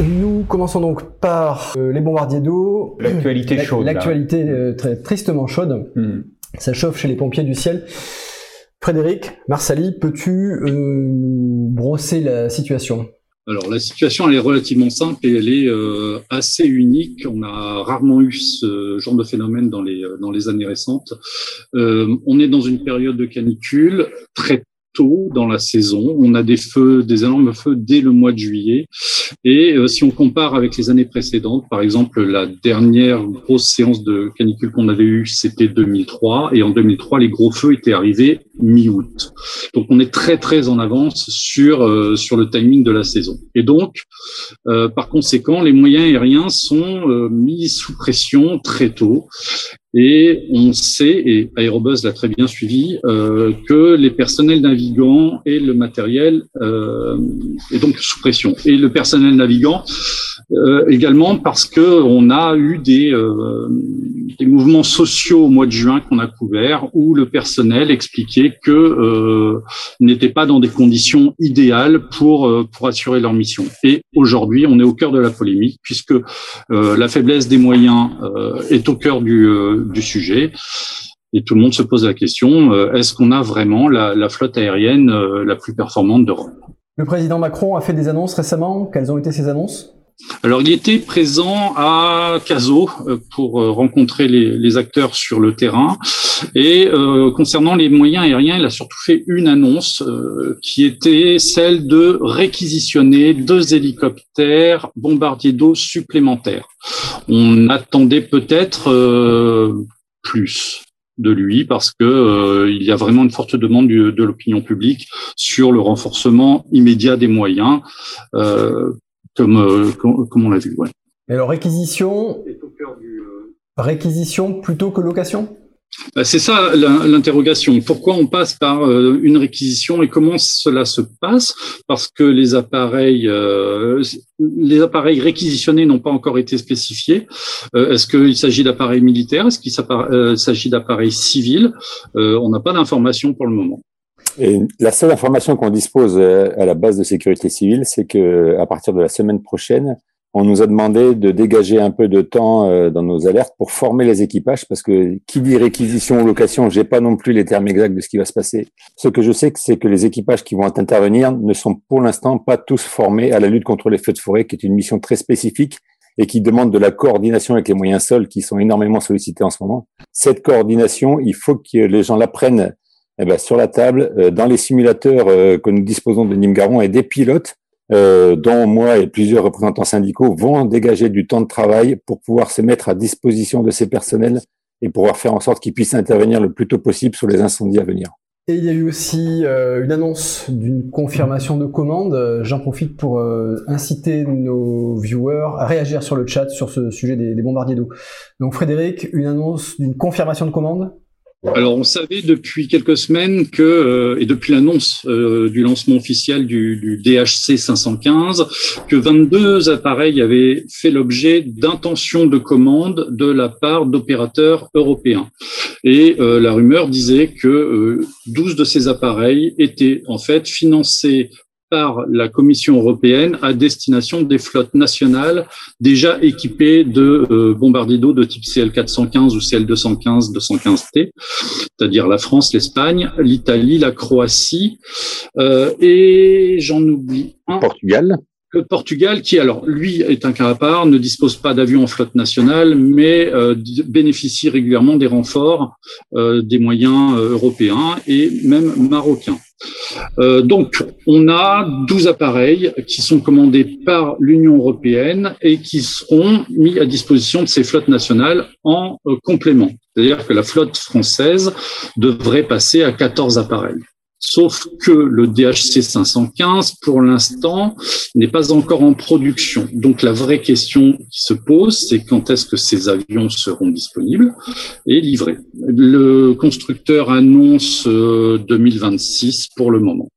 Nous commençons donc par euh, les bombardiers d'eau. L'actualité La- chaude. L'actualité euh, très tristement chaude. Hmm. Ça chauffe chez les pompiers du ciel. Frédéric, Marsali, peux-tu euh, nous brosser la situation? Alors la situation elle est relativement simple et elle est euh, assez unique. On a rarement eu ce genre de phénomène dans les dans les années récentes. Euh, on est dans une période de canicule très tôt dans la saison. On a des feux, des énormes feux dès le mois de juillet. Et euh, si on compare avec les années précédentes, par exemple la dernière grosse séance de canicule qu'on avait eue, c'était 2003. Et en 2003, les gros feux étaient arrivés mi-août. Donc on est très très en avance sur euh, sur le timing de la saison. Et donc euh, par conséquent, les moyens aériens sont euh, mis sous pression très tôt. Et on sait, et Aérobuzz l'a très bien suivi, que les personnels navigants et le matériel est donc sous pression. Et le personnel navigant également parce que on a eu des, des mouvements sociaux au mois de juin qu'on a couverts où le personnel expliquait euh, n'étaient pas dans des conditions idéales pour euh, pour assurer leur mission. Et aujourd'hui, on est au cœur de la polémique puisque euh, la faiblesse des moyens est au cœur du du sujet. Et tout le monde se pose la question est-ce qu'on a vraiment la, la flotte aérienne la plus performante d'Europe? Le président Macron a fait des annonces récemment. Quelles ont été ces annonces? Alors, il était présent à Caso euh, pour euh, rencontrer les, les acteurs sur le terrain. Et euh, concernant les moyens aériens, il a surtout fait une annonce euh, qui était celle de réquisitionner deux hélicoptères bombardiers d'eau supplémentaires. On attendait peut-être euh, plus de lui parce que euh, il y a vraiment une forte demande du- de l'opinion publique sur le renforcement immédiat des moyens. Euh, comme, euh, comme, comme on l'a vu. Ouais. Et alors réquisition, réquisition plutôt que location? Bah, C'est ça l'interrogation. Pourquoi on passe par euh, une réquisition et comment cela se passe? Parce que les appareils, euh, les appareils réquisitionnés n'ont pas encore été spécifiés. Est-ce qu'il s'agit d'appareils militaires? Est-ce qu'il s'agit d'appareils civils? On n'a pas d'informations pour le moment. Et la seule information qu'on dispose euh, à la base de sécurité civile, c'est que à partir de la semaine prochaine, on nous a demandé de dégager un peu de temps euh, dans nos alertes pour former les équipages, parce que qui dit réquisition ou location, j'ai pas non plus les termes exacts de ce qui va se passer. Ce que je sais, c'est que les équipages qui vont intervenir ne sont pour l'instant pas tous formés à la lutte contre les feux de forêt, qui est une mission très spécifique et qui demande de la coordination avec les moyens sols qui sont énormément sollicités en ce moment. Cette coordination, il faut que les gens l'apprennent eh ben, sur la table, euh, dans les simulateurs euh, que nous disposons de Nîmes Garon et des pilotes, euh, dont moi et plusieurs représentants syndicaux vont dégager du temps de travail pour pouvoir se mettre à disposition de ces personnels et pouvoir faire en sorte qu'ils puissent intervenir le plus tôt possible sur les incendies à venir. Et il y a eu aussi une annonce d'une confirmation de commande. J'en profite pour inciter nos viewers à réagir sur le chat sur ce sujet des, des bombardiers d'eau. Donc Frédéric, une annonce d'une confirmation de commande? Alors, on savait depuis quelques semaines que, euh, et depuis l'annonce euh, du lancement officiel du, du DHC 515, que 22 appareils avaient fait l'objet d'intentions de commande de la part d'opérateurs européens. Et euh, la rumeur disait que euh, 12 de ces appareils étaient en fait financés par la Commission européenne à destination des flottes nationales déjà équipées de euh, bombardiers d'eau de type CL415 ou CL215, 215T, c'est-à-dire la France, l'Espagne, l'Italie, la Croatie, euh, et j'en oublie un, Portugal, le Portugal, qui alors lui est un cas à part, ne dispose pas d'avions en flotte nationale, mais euh, bénéficie régulièrement des renforts euh, des moyens euh, européens et même marocains. Euh, donc, on a 12 appareils qui sont commandés par l'Union européenne et qui seront mis à disposition de ces flottes nationales en euh, complément. C'est-à-dire que la flotte française devrait passer à 14 appareils. Sauf que le DHC 515, pour l'instant, n'est pas encore en production. Donc la vraie question qui se pose, c'est quand est-ce que ces avions seront disponibles et livrés. Le constructeur annonce euh, 2026 pour le moment.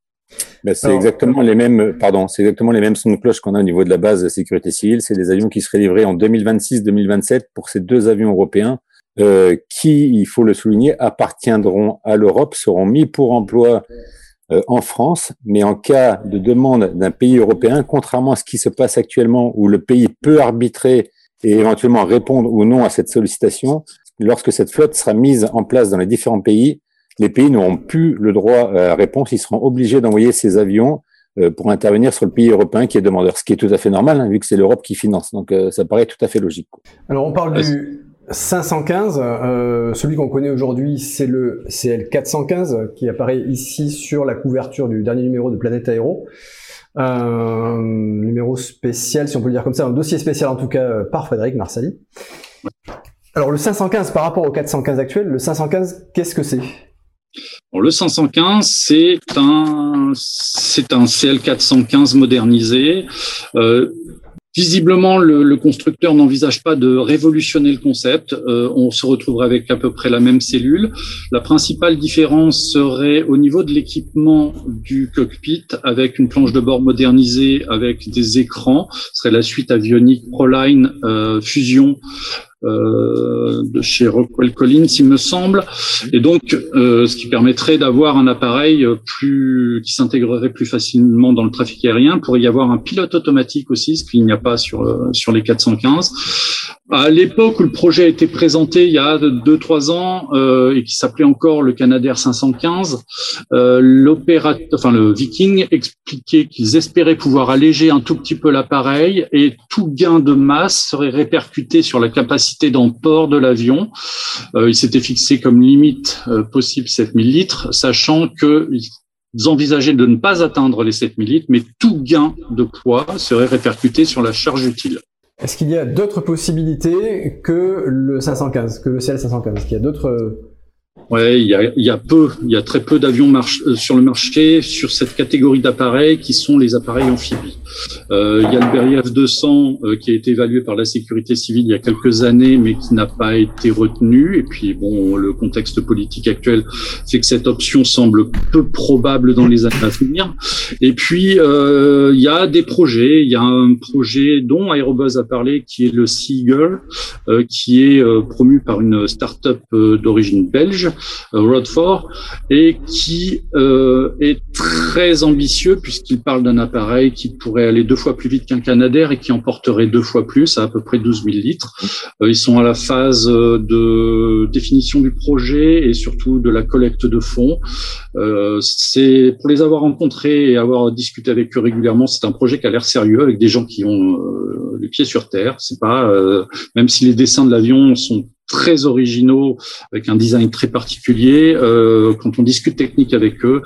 ben, c'est exactement les mêmes, pardon, c'est exactement les mêmes sons de cloche qu'on a au niveau de la base de sécurité civile. C'est des avions qui seraient livrés en 2026-2027 pour ces deux avions européens, euh, qui, il faut le souligner, appartiendront à l'Europe, seront mis pour emploi en France, mais en cas de demande d'un pays européen, contrairement à ce qui se passe actuellement, où le pays peut arbitrer et éventuellement répondre ou non à cette sollicitation, lorsque cette flotte sera mise en place dans les différents pays, les pays n'auront plus le droit à réponse, ils seront obligés d'envoyer ces avions euh, pour intervenir sur le pays européen qui est demandeur, ce qui est tout à fait normal, hein, vu que c'est l'Europe qui finance. Donc euh, ça paraît tout à fait logique. Alors on parle du 515, euh, celui qu'on connaît aujourd'hui, c'est le CL415 qui apparaît ici sur la couverture du dernier numéro de Planète Aéro. Un numéro spécial, si on peut le dire comme ça, un dossier spécial en tout cas par Frédéric Marsali. Alors le 515 par rapport au 415 actuel, le 515, qu'est-ce que c'est? Le 515, c'est un, c'est un CL415 modernisé. Euh, visiblement, le, constructeur n'envisage pas de révolutionner le concept. Euh, on se retrouverait avec à peu près la même cellule. La principale différence serait au niveau de l'équipement du cockpit, avec une planche de bord modernisée, avec des écrans. Ce serait la suite avionique Proline euh, Fusion euh, de chez Rockwell Collins, il me semble, et donc euh, ce qui permettrait d'avoir un appareil plus qui s'intégrerait plus facilement dans le trafic aérien. Pour y avoir un pilote automatique aussi, ce qu'il n'y a pas sur euh, sur les 415. À l'époque où le projet a été présenté, il y a deux trois ans, euh, et qui s'appelait encore le Canadair 515, euh, enfin le Viking, expliquait qu'ils espéraient pouvoir alléger un tout petit peu l'appareil et tout gain de masse serait répercuté sur la capacité d'emport de l'avion. Euh, il s'était fixé comme limite euh, possible 7000 litres, sachant qu'ils envisageaient de ne pas atteindre les 7000 litres, mais tout gain de poids serait répercuté sur la charge utile. Est-ce qu'il y a d'autres possibilités que le 515, que le CL515 Est-ce qu'il y a d'autres Ouais, il y a, y a peu, il y a très peu d'avions euh, sur le marché sur cette catégorie d'appareils qui sont les appareils amphibies. Euh, il y a le Beriev 200 euh, qui a été évalué par la sécurité civile il y a quelques années, mais qui n'a pas été retenu. Et puis bon, le contexte politique actuel fait que cette option semble peu probable dans les années à venir. Et puis euh, il y a des projets. Il y a un projet dont Aerobuzz a parlé, qui est le Seagull, qui est promu par une start-up d'origine belge Rodford, et qui euh, est très ambitieux puisqu'il parle d'un appareil qui pourrait aller deux fois plus vite qu'un Canadair et qui emporterait deux fois plus, à à peu près 12 000 litres. Euh, ils sont à la phase de définition du projet et surtout de la collecte de fonds. c'est pour les avoir rencontrés et avoir discuté avec eux régulièrement, c'est un projet qui a l'air sérieux avec des gens qui ont les pieds sur terre. C'est pas même si les dessins de l'avion sont très originaux, avec un design très particulier. Euh, quand on discute technique avec eux,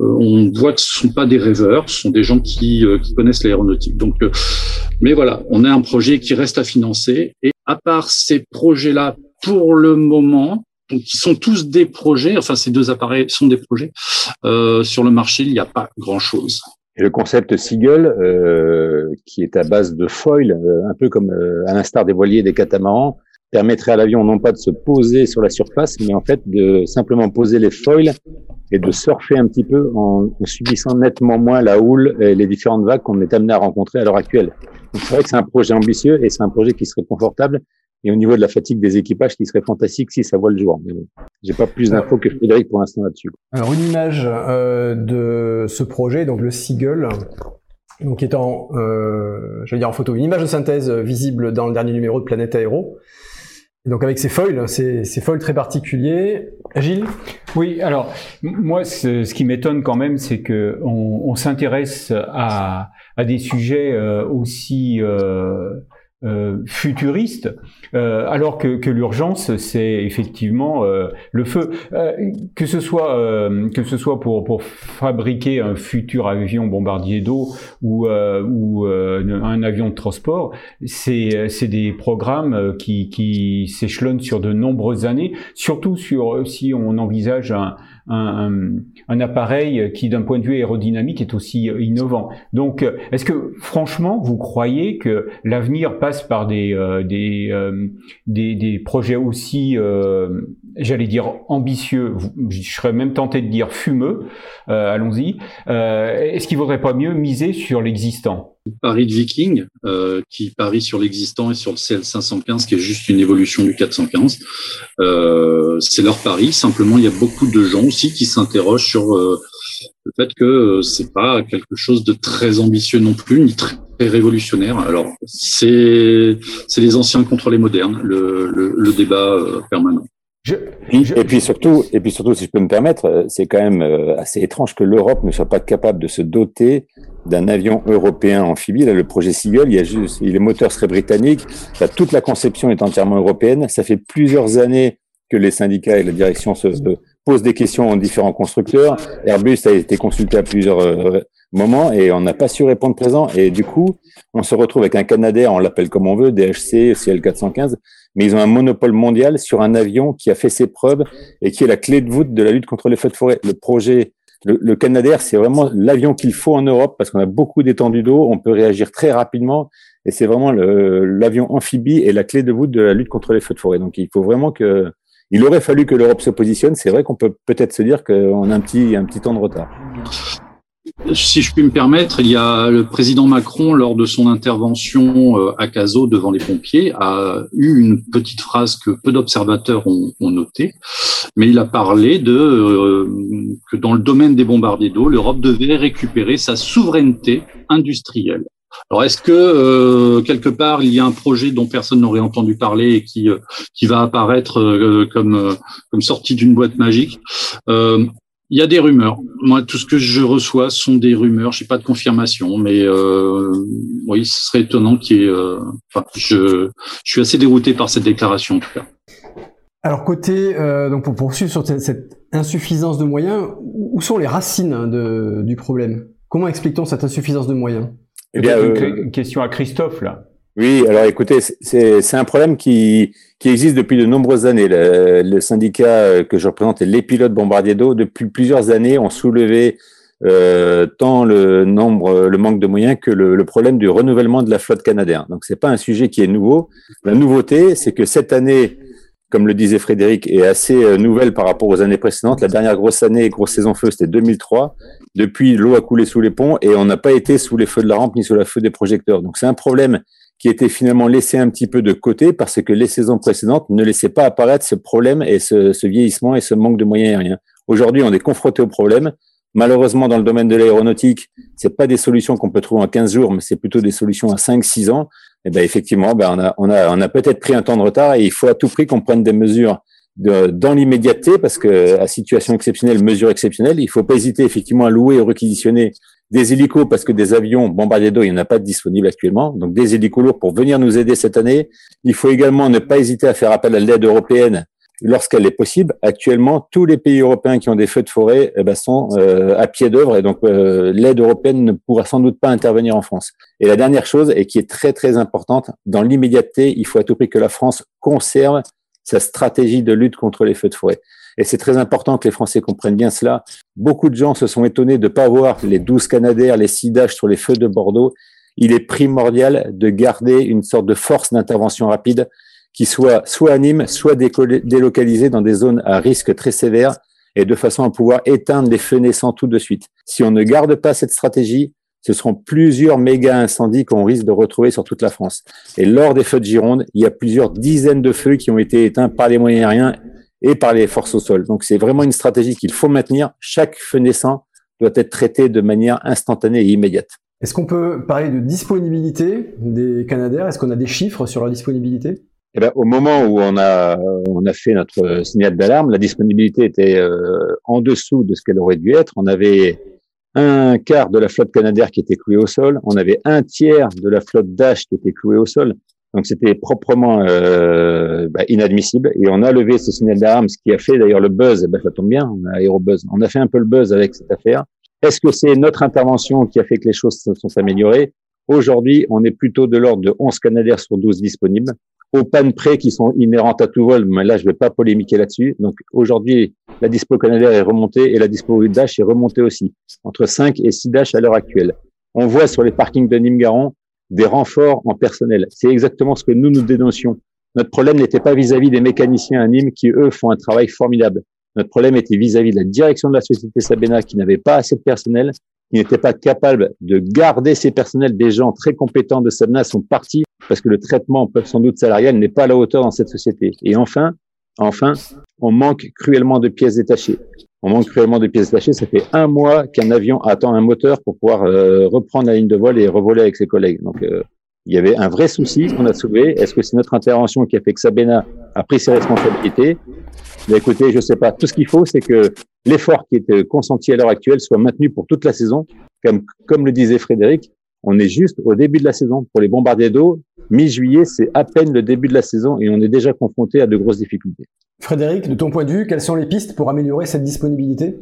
euh, on voit que ce sont pas des rêveurs, ce sont des gens qui, euh, qui connaissent l'aéronautique. Donc, mais voilà, on a un projet qui reste à financer. Et à part ces projets-là, pour le moment, donc qui sont tous des projets, enfin ces deux appareils sont des projets, sur le marché, il n'y a pas grand-chose. Et le concept Seagull, euh, qui est à base de foil, un peu comme à l'instar des voiliers des catamarans, permettrait à l'avion non pas de se poser sur la surface, mais en fait de simplement poser les foils et de surfer un petit peu en, subissant nettement moins la houle et les différentes vagues qu'on est amené à rencontrer à l'heure actuelle. c'est vrai que c'est un projet ambitieux et c'est un projet qui serait confortable et au niveau de la fatigue des équipages qui serait fantastique si ça voit le jour. Mais bon, j'ai pas plus d'infos que Frédéric pour l'instant là-dessus. Alors une image euh, de ce projet, donc le Seagull, donc en, euh, je vais dire en photo, une image de synthèse visible dans le dernier numéro de Planète Aéro donc avec ces foils, ces, ces foils très particuliers. Gilles? Oui, alors moi, ce, qui m'étonne quand même, c'est que on, on s'intéresse à, à, des sujets euh, aussi euh, euh, futuriste, euh, alors que, l'urgence c'est effectivement euh, le feu. Euh, que ce soit que ce soit pour pour fabriquer un futur avion bombardier d'eau ou ou un avion de transport, c'est c'est des programmes qui qui s'échelonnent sur de nombreuses années, surtout sur si on envisage un un, un, appareil qui, d'un point de vue aérodynamique, est aussi innovant. Donc, est-ce que, franchement, vous croyez que l'avenir passe par des, euh, des, euh, des, des, projets aussi, euh, j'allais dire, ambitieux, je serais même tenté de dire fumeux, allons-y, est-ce qu'il vaudrait pas mieux miser sur l'existant? Paris de Viking, euh, qui parie sur l'existant et sur le CL515, qui est juste une évolution du 415. Euh, c'est leur pari. Simplement, il y a beaucoup de gens aussi qui s'interrogent sur euh, le fait que c'est pas quelque chose de très ambitieux non plus, ni très révolutionnaire. Alors, c'est c'est les anciens contre les modernes, le, le, le débat permanent. Et puis surtout, et puis surtout, si je peux me permettre, c'est quand même assez étrange que l'Europe ne soit pas capable de se doter d'un avion européen amphibie. Là, le projet Seagull, il y a juste, les moteurs seraient britanniques. toute la conception est entièrement européenne. Ça fait plusieurs années que les syndicats et la direction se, posent des questions aux différents constructeurs. Airbus a été consulté à plusieurs moments et on n'a pas su répondre présent. Et du coup, on se retrouve avec un Canadair, on l'appelle comme on veut, DHC, CL415, mais ils ont un monopole mondial sur un avion qui a fait ses preuves et qui est la clé de voûte de la lutte contre les feux de forêt. Le projet le, Canadair, c'est vraiment l'avion qu'il faut en Europe parce qu'on a beaucoup d'étendue d'eau, on peut réagir très rapidement et c'est vraiment l'avion amphibie et la clé de voûte de la lutte contre les feux de forêt. Donc il faut vraiment que, il aurait fallu que l'Europe se positionne. C'est vrai qu'on peut peut-être se dire qu'on a un petit, un petit temps de retard. Si je puis me permettre, il y a le président Macron, lors de son intervention euh, à Cazaux devant les pompiers, a eu une petite phrase que peu d'observateurs ont, ont notée, mais il a parlé de euh, que dans le domaine des bombardiers d'eau, l'Europe devait récupérer sa souveraineté industrielle. Alors, est-ce que euh, quelque part il y a un projet dont personne n'aurait entendu parler et qui qui va apparaître comme comme sorti d'une boîte magique? Il y a des rumeurs. Moi, tout ce que je reçois sont des rumeurs. Je n'ai pas de confirmation, mais euh, oui, ce serait étonnant qu'il y ait. Euh, enfin, je, je, suis assez dérouté par cette déclaration en tout cas. Alors côté, euh, donc pour poursuivre sur cette insuffisance de moyens, où sont les racines de, du problème? Comment explique-t-on cette insuffisance de moyens? Eh bien, euh, une question à Christophe là. Oui, alors écoutez, c'est un problème qui, qui existe depuis de nombreuses années. Le, syndicat que je représente, les pilotes bombardiers d'eau, depuis plusieurs années, ont soulevé euh, tant le nombre, le manque de moyens que le, le problème du renouvellement de la flotte canadienne. Donc c'est pas un sujet qui est nouveau. La nouveauté, c'est que cette année, comme le disait Frédéric, est assez euh, nouvelle par rapport aux années précédentes. La dernière grosse année, grosse saison feu, c'était 2003. Depuis, l'eau a coulé sous les ponts et on n'a pas été sous les feux de la rampe ni sous la feu des projecteurs. Donc c'est un problème qui était finalement laissé un petit peu de côté parce que les saisons précédentes ne laissaient pas apparaître ce problème et ce, vieillissement et ce manque de moyens aériens. Aujourd'hui, on est confronté au problème. Malheureusement, dans le domaine de l'aéronautique, c'est pas des solutions qu'on peut trouver en 15 jours, mais c'est plutôt des solutions à 5, 6 ans. Et ben, effectivement, ben, on a, on a, on a peut-être pris un temps de retard et il faut à tout prix qu'on prenne des mesures dans l'immédiateté parce que à situation exceptionnelle, mesure exceptionnelle, il faut pas hésiter effectivement à louer et réquisitionner des hélicos parce que des avions bombardiers d'eau, il n'y en a pas disponibles actuellement. Donc des hélicos lourds pour venir nous aider cette année. Il faut également ne pas hésiter à faire appel à l'aide européenne lorsqu'elle est possible. Actuellement, tous les pays européens qui ont des feux de forêt eh ben, sont euh, à pied d'œuvre et donc euh, l'aide européenne ne pourra sans doute pas intervenir en France. Et la dernière chose, et qui est très très importante, dans l'immédiateté, il faut à tout prix que la France conserve sa stratégie de lutte contre les feux de forêt. Et c'est très important que les Français comprennent bien cela. Beaucoup de gens se sont étonnés de ne pas voir les 12 Canadaires, les 6 Dash sur les feux de Bordeaux. Il est primordial de garder une sorte de force d'intervention rapide qui soit soit à Nîmes, soit délocalisée dans des zones à risque très sévère et de façon à pouvoir éteindre les feux naissants tout de suite. Si on ne garde pas cette stratégie, ce seront plusieurs méga incendies qu'on risque de retrouver sur toute la France. Et lors des feux de Gironde, il y a plusieurs dizaines de feux qui ont été éteints par les moyens aériens et par les forces au sol. Donc c'est vraiment une stratégie qu'il faut maintenir. Chaque feu naissant doit être traité de manière instantanée et immédiate. Est-ce qu'on peut parler de disponibilité des Canadaires? Est-ce qu'on a des chiffres sur leur disponibilité? Eh bien, au moment où on a on a fait notre signal d'alarme, la disponibilité était euh, en dessous de ce qu'elle aurait dû être. On avait un quart de la flotte canadienne qui était clouée au sol. On avait un tiers de la flotte Dash qui était clouée au sol. Donc c'était proprement euh, bah, inadmissible et on a levé ce signal d'alarme, ce qui a fait d'ailleurs le buzz. Eh ben, ça tombe bien, on a aérobuzz. On a fait un peu le buzz avec cette affaire. Est-ce que c'est notre intervention qui a fait que les choses se sont améliorées? Aujourd'hui, on est plutôt de l'ordre de 11 Canadair sur 12 disponibles. Aux pannes près qui sont inhérentes à tout vol, mais là, je vais pas polémiquer là-dessus. Donc aujourd'hui, la dispo Canadair est remontée et la dispo Dash est remontée aussi, entre 5 et 6 Dash à l'heure actuelle. On voit sur les parkings de Nîmes-Garon des renforts en personnel. C'est exactement ce que nous nous dénoncions. Notre problème n'était pas vis-à-vis des mécaniciens à Nîmes qui, eux, font un travail formidable. Notre problème était vis-à-vis de la direction de la société Sabena qui n'avait pas assez de personnel, qui n'était pas capable de garder ces personnels. Des gens très compétents de Sabena sont partis parce que le traitement, sans doute salarial, n'est pas à la hauteur dans cette société. Et enfin, enfin, on manque cruellement de pièces détachées. On manque cruellement de pièces détachées. Ça fait un mois qu'un avion attend un moteur pour pouvoir euh, reprendre la ligne de vol et revoler avec ses collègues. Donc, euh, il y avait un vrai souci qu'on a soulevé. Est-ce que c'est notre intervention qui a fait que Sabena a pris ses responsabilités? Mais Écoutez, je sais pas. Tout ce qu'il faut, c'est que l'effort qui est consenti à l'heure actuelle soit maintenu pour toute la saison. Comme, comme le disait Frédéric, on est juste au début de la saison. Pour les bombardiers d'eau, mi-juillet, c'est à peine le début de la saison et on est déjà confronté à de grosses difficultés. Frédéric, de ton point de vue, quelles sont les pistes pour améliorer cette disponibilité?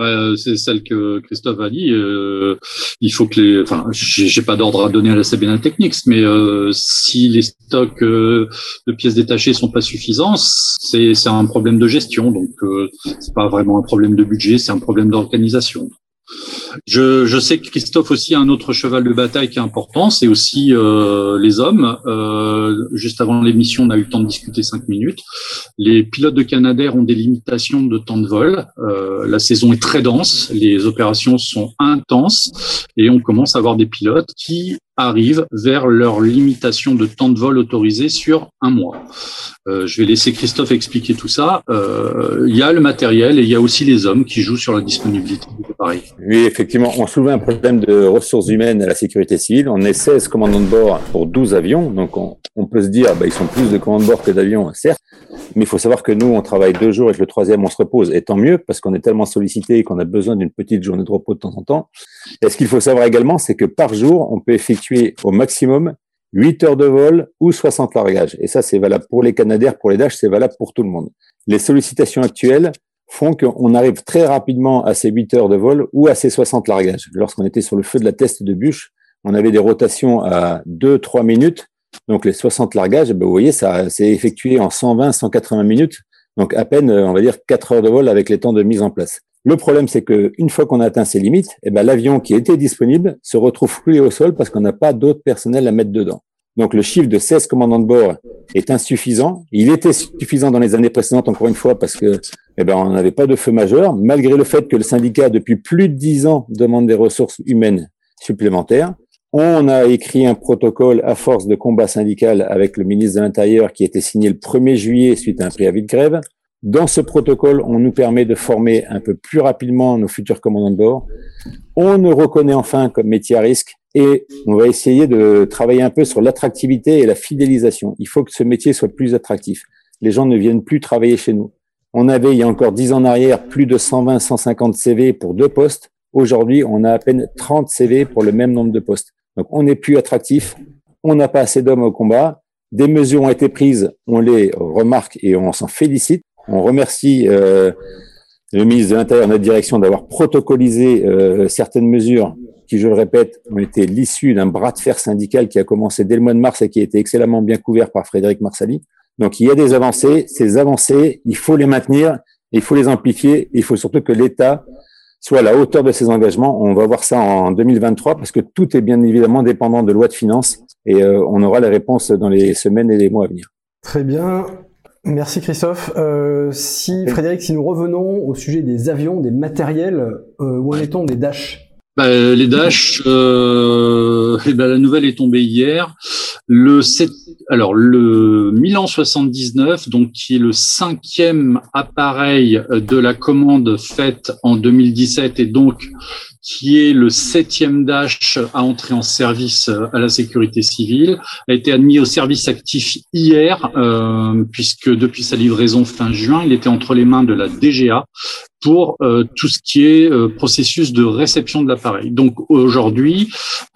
Euh, c'est celle que Christophe a dit. Euh, il faut que les, enfin, j'ai pas d'ordre à donner à la CBN Technics, mais euh, si les stocks euh, de pièces détachées sont pas suffisants, c'est c'est un problème de gestion. Donc euh, c'est pas vraiment un problème de budget, c'est un problème d'organisation. Je, sais que Christophe aussi a un autre cheval de bataille qui est important, c'est aussi euh, les hommes. Euh, juste avant l'émission, on a eu le temps de discuter cinq minutes. Les pilotes de Canadair ont des limitations de temps de vol. Euh, la saison est très dense, les opérations sont intenses et on commence à avoir des pilotes qui arrivent vers leur limitation de temps de vol autorisé sur un mois. Je vais laisser Christophe expliquer tout ça. Il y a le matériel et il y a aussi les hommes qui jouent sur la disponibilité pareil. Oui, on soulevait un problème de ressources humaines à la sécurité civile. On est 16 commandants de bord pour 12 avions, donc on, on peut se dire, bah, ils sont plus de commandants de bord que d'avions, certes, mais il faut savoir que nous, on travaille deux jours et que le troisième, on se repose. Et tant mieux, parce qu'on est tellement sollicité qu'on a besoin d'une petite journée de repos de temps en temps. Et ce qu'il faut savoir également, c'est que par jour, on peut effectuer au maximum 8 heures de vol ou 60 largages. Et ça, c'est valable pour les Canadaires, pour les Dash, c'est valable pour tout le monde. Les sollicitations actuelles font qu'on arrive très rapidement à ces 8 heures de vol ou à ces 60 largages. Lorsqu'on était sur le feu de la test de bûche, on avait des rotations à 2-3 minutes donc les 60 largages, ben, vous voyez, ça s'est effectué en 120, 180 minutes, donc à peine, euh, on va dire, 4 heures de vol avec les temps de mise en place. Le problème, c'est que une fois qu'on a atteint ces limites, eh ben, l'avion qui était disponible se retrouve coulé au sol parce qu'on n'a pas d'autre personnel à mettre dedans. Donc le chiffre de 16 commandants de bord est insuffisant. Il était suffisant dans les années précédentes, encore une fois, parce que eh ben, on n'avait pas de feu majeur, malgré le fait que le syndicat, depuis plus de 10 ans, demande des ressources humaines supplémentaires. On a écrit un protocole à force de combat syndical avec le ministre de l'Intérieur qui a été signé le 1er juillet suite à un préavis de grève. Dans ce protocole, on nous permet de former un peu plus rapidement nos futurs commandants de bord. On nous reconnaît enfin comme métier à risque et on va essayer de travailler un peu sur l'attractivité et la fidélisation. Il faut que ce métier soit plus attractif. Les gens ne viennent plus travailler chez nous. On avait, il y a encore dix ans en arrière, plus de 120, 150 CV pour deux postes. Aujourd'hui, on a à peine 30 CV pour le même nombre de postes. Donc on n'est plus attractif, on n'a pas assez d'hommes au combat. Des mesures ont été prises, on les remarque et on s'en félicite. On remercie euh, le ministre de l'Intérieur, notre direction, d'avoir protocolisé euh, certaines mesures qui, je le répète, ont été l'issue d'un bras de fer syndical qui a commencé dès le mois de mars et qui a été excellemment bien couvert par Frédéric Marsali. Donc il y a des avancées, ces avancées, il faut les maintenir, il faut les amplifier, il faut surtout que l'État soit à la hauteur de ses engagements. On va voir ça en 2023 parce que tout est bien évidemment dépendant de loi de finances et euh, on aura les réponses dans les semaines et les mois à venir. Très bien. Merci Christophe. Euh, si Frédéric, si nous revenons au sujet des avions, des matériels, euh, où en est-on des Dash? Bah, les Dash, euh, eh ben, la nouvelle est tombée hier. Le 7, alors le Milan 79, donc qui est le cinquième appareil de la commande faite en 2017 et donc qui est le septième Dash à entrer en service à la sécurité civile, a été admis au service actif hier, euh, puisque depuis sa livraison fin juin, il était entre les mains de la DGA, pour euh, tout ce qui est euh, processus de réception de l'appareil. Donc aujourd'hui,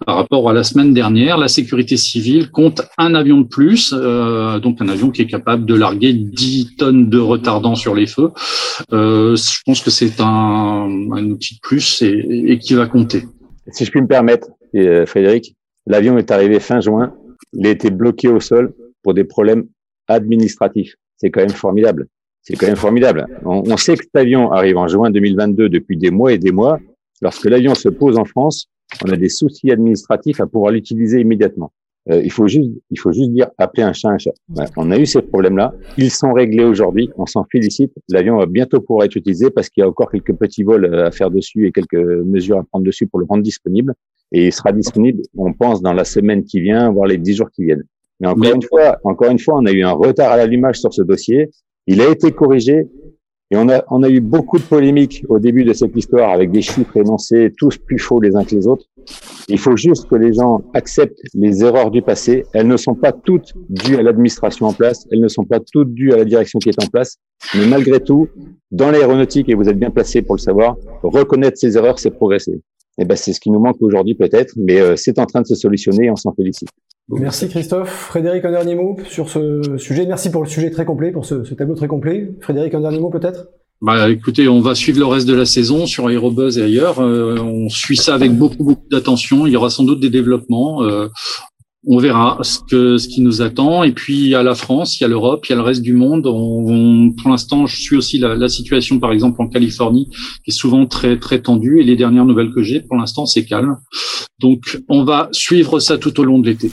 par rapport à la semaine dernière, la sécurité civile compte un avion de plus, euh, donc un avion qui est capable de larguer 10 tonnes de retardant sur les feux. je pense que c'est un, un, outil de plus et, et, qui va compter. Si je puis me permettre, Frédéric, l'avion est arrivé fin juin, il a été bloqué au sol pour des problèmes administratifs. C'est quand même formidable. C'est quand même formidable. On, sait que cet avion arrive en juin 2022 depuis des mois et des mois. Lorsque l'avion se pose en France, on a des soucis administratifs à pouvoir l'utiliser immédiatement. Euh, il faut juste, il faut juste dire appeler un chat un chat. on a eu ces problèmes-là. Ils sont réglés aujourd'hui. On s'en félicite. L'avion va bientôt pouvoir être utilisé parce qu'il y a encore quelques petits vols euh, à faire dessus et quelques mesures à prendre dessus pour le rendre disponible. Et il sera disponible, on pense, dans la semaine qui vient, voire les dix jours qui viennent. Mais encore une fois, encore une fois, on a eu un retard à l'allumage sur ce dossier. Il a été corrigé. Et on a, on a eu beaucoup de polémiques au début de cette histoire avec des chiffres énoncés, tous plus faux les uns que les autres. Il faut juste que les gens acceptent les erreurs du passé. Elles ne sont pas toutes dues à l'administration en place, elles ne sont pas toutes dues à la direction qui est en place. Mais malgré tout, dans l'aéronautique, et vous êtes bien placé pour le savoir, reconnaître ses erreurs, c'est progresser. Et ben, c'est ce qui nous manque aujourd'hui peut-être, mais euh, c'est en train de se solutionner et on s'en félicite. Merci Christophe. Frédéric, un dernier mot sur ce sujet. Merci pour le sujet très complet, pour ce, ce tableau très complet. Frédéric, un dernier mot peut-être? Bah, écoutez, on va suivre le reste de la saison sur Aerobuzz et ailleurs. Euh, on suit ça avec beaucoup, beaucoup d'attention. Il y aura sans doute des développements. Euh, on verra ce que ce qui nous attend. Et puis il y a la France, il y a l'Europe, il y a le reste du monde. On, pour l'instant, je suis aussi la, la, situation, par exemple, en Californie, qui est souvent très très tendue. Et les dernières nouvelles que j'ai, pour l'instant, c'est calme. Donc, on va suivre ça tout au long de l'été.